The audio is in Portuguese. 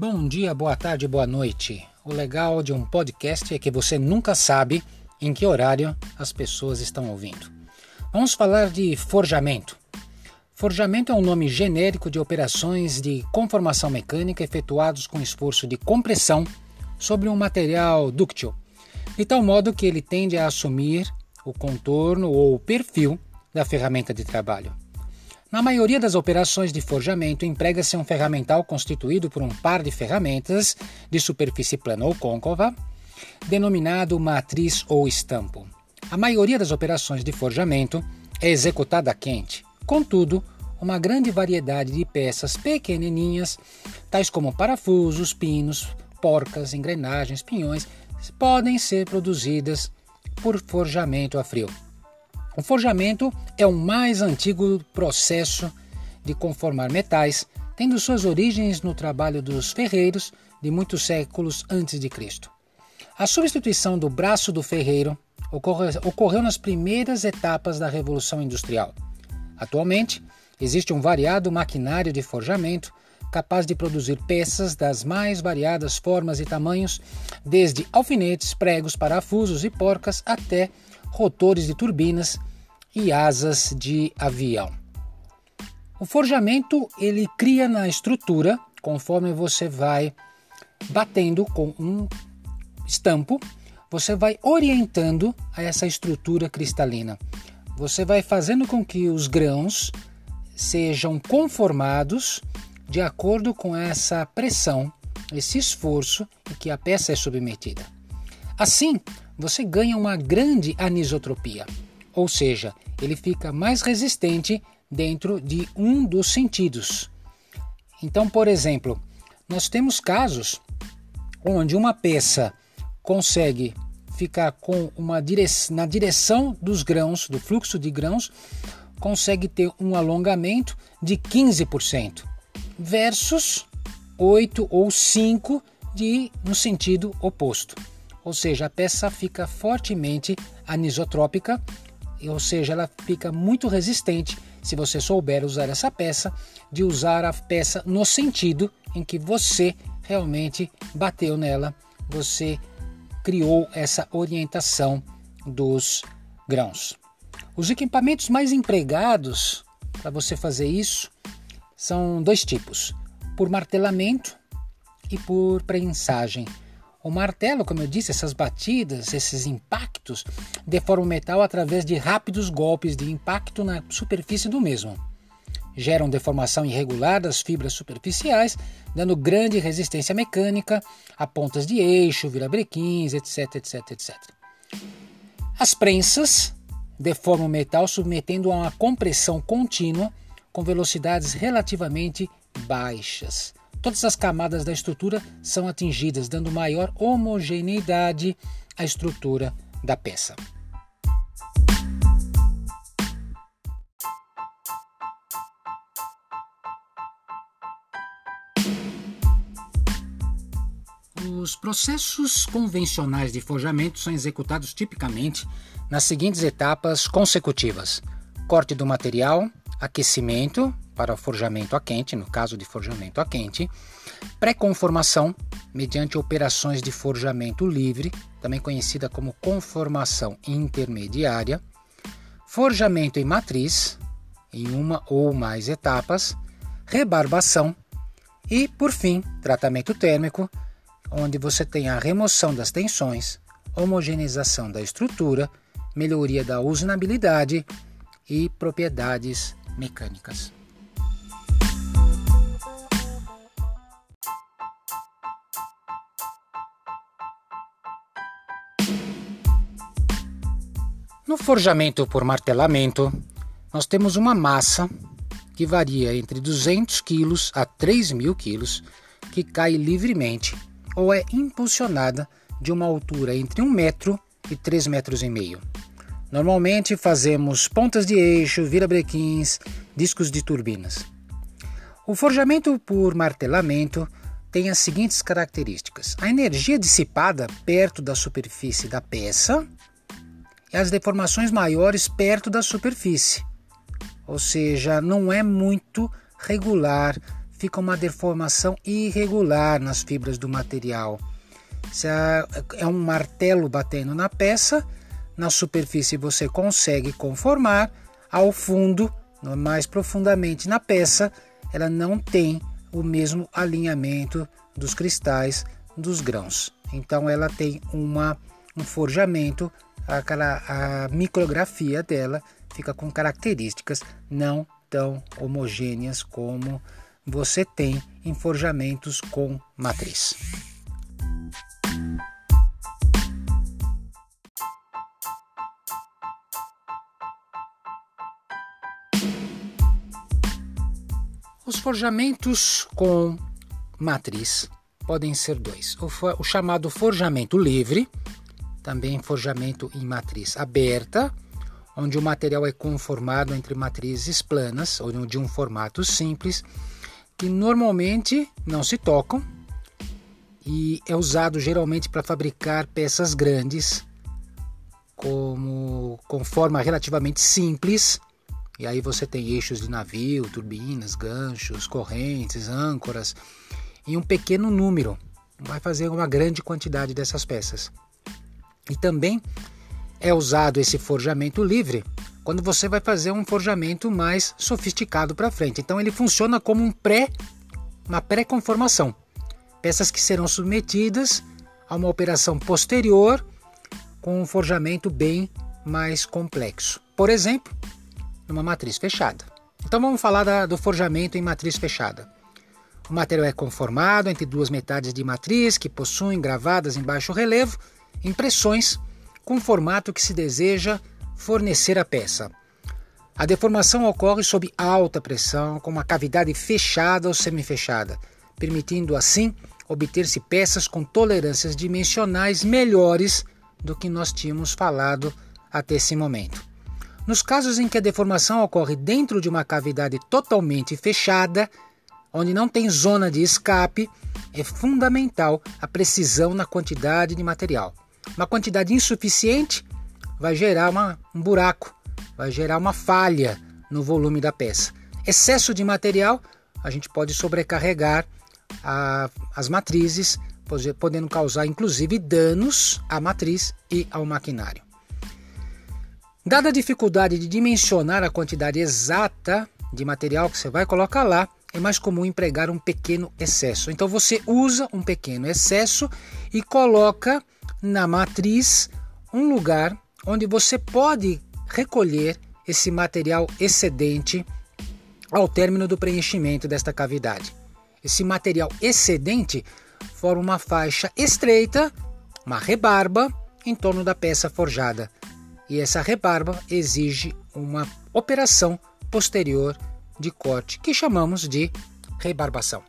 Bom dia, boa tarde, boa noite. O legal de um podcast é que você nunca sabe em que horário as pessoas estão ouvindo. Vamos falar de forjamento. Forjamento é um nome genérico de operações de conformação mecânica efetuados com esforço de compressão sobre um material dúctil, de tal modo que ele tende a assumir o contorno ou o perfil da ferramenta de trabalho. Na maioria das operações de forjamento, emprega-se um ferramental constituído por um par de ferramentas de superfície plana ou côncava, denominado matriz ou estampo. A maioria das operações de forjamento é executada quente. Contudo, uma grande variedade de peças pequenininhas, tais como parafusos, pinos, porcas, engrenagens, pinhões, podem ser produzidas por forjamento a frio. O forjamento é o mais antigo processo de conformar metais, tendo suas origens no trabalho dos ferreiros de muitos séculos antes de Cristo. A substituição do braço do ferreiro ocorreu nas primeiras etapas da Revolução Industrial. Atualmente, existe um variado maquinário de forjamento capaz de produzir peças das mais variadas formas e tamanhos, desde alfinetes, pregos, parafusos e porcas até rotores de turbinas e asas de avião. O forjamento ele cria na estrutura conforme você vai batendo com um estampo, você vai orientando a essa estrutura cristalina. Você vai fazendo com que os grãos sejam conformados de acordo com essa pressão, esse esforço em que a peça é submetida. Assim, você ganha uma grande anisotropia ou seja, ele fica mais resistente dentro de um dos sentidos. Então, por exemplo, nós temos casos onde uma peça consegue ficar com uma direção, na direção dos grãos, do fluxo de grãos, consegue ter um alongamento de 15% versus 8 ou 5 de no sentido oposto. Ou seja, a peça fica fortemente anisotrópica ou seja, ela fica muito resistente se você souber usar essa peça, de usar a peça no sentido em que você realmente bateu nela, você criou essa orientação dos grãos. Os equipamentos mais empregados para você fazer isso são dois tipos: por martelamento e por prensagem. O martelo, como eu disse, essas batidas, esses impactos, deformam o metal através de rápidos golpes de impacto na superfície do mesmo. Geram deformação irregular das fibras superficiais, dando grande resistência mecânica a pontas de eixo, virabrequins, etc, etc, etc. As prensas deformam o metal submetendo a uma compressão contínua com velocidades relativamente baixas. Todas as camadas da estrutura são atingidas, dando maior homogeneidade à estrutura da peça. Os processos convencionais de forjamento são executados tipicamente nas seguintes etapas consecutivas: corte do material, aquecimento, para forjamento a quente, no caso de forjamento a quente, pré-conformação, mediante operações de forjamento livre, também conhecida como conformação intermediária, forjamento em matriz, em uma ou mais etapas, rebarbação e, por fim, tratamento térmico, onde você tem a remoção das tensões, homogeneização da estrutura, melhoria da usinabilidade e propriedades mecânicas. No forjamento por martelamento, nós temos uma massa que varia entre 200 kg a 3.000 kg, que cai livremente ou é impulsionada de uma altura entre 1 metro e 3 metros e meio. Normalmente fazemos pontas de eixo, virabrequins, discos de turbinas. O forjamento por martelamento tem as seguintes características: a energia dissipada perto da superfície da peça e as deformações maiores perto da superfície. Ou seja, não é muito regular fica uma deformação irregular nas fibras do material. Se é um martelo batendo na peça, na superfície você consegue conformar, ao fundo, mais profundamente na peça, ela não tem o mesmo alinhamento dos cristais dos grãos. Então ela tem uma, um forjamento, aquela, a micrografia dela fica com características não tão homogêneas como você tem em forjamentos com matriz. Os forjamentos com matriz podem ser dois: o, o, chamado forjamento livre, também forjamento em matriz aberta, onde o material é conformado entre matrizes planas ou de um formato simples, que normalmente não se tocam e é usado geralmente para fabricar peças grandes, como com forma relativamente simples e aí você tem eixos de navio, turbinas, ganchos, correntes, âncoras e um pequeno número. Vai fazer uma grande quantidade dessas peças. E também é usado esse forjamento livre quando você vai fazer um forjamento mais sofisticado para frente. Então ele funciona como um pré, uma pré-conformação. Peças que serão submetidas a uma operação posterior com um forjamento bem mais complexo. Por exemplo, numa matriz fechada. Então vamos falar da, do forjamento em matriz fechada. O material é conformado entre duas metades de matriz que possuem gravadas em baixo relevo impressões com o formato que se deseja fornecer à peça. A deformação ocorre sob alta pressão, com uma cavidade fechada ou semifechada, permitindo assim obter-se peças com tolerâncias dimensionais melhores do que nós tínhamos falado até esse momento. Nos casos em que a deformação ocorre dentro de uma cavidade totalmente fechada, onde não tem zona de escape, é fundamental a precisão na quantidade de material. Uma quantidade insuficiente vai gerar uma, um buraco, vai gerar uma falha no volume da peça. Excesso de material, a gente pode sobrecarregar a, as matrizes, podendo causar inclusive danos à matriz e ao maquinário. Dada a dificuldade de dimensionar a quantidade exata de material que você vai colocar lá, é mais comum empregar um pequeno excesso. Então você usa um pequeno excesso e coloca na matriz um lugar onde você pode recolher esse material excedente ao término do preenchimento desta cavidade. Esse material excedente forma uma faixa estreita, uma rebarba, em torno da peça forjada e essa rebarba exige uma operação posterior de corte que chamamos de rebarbação.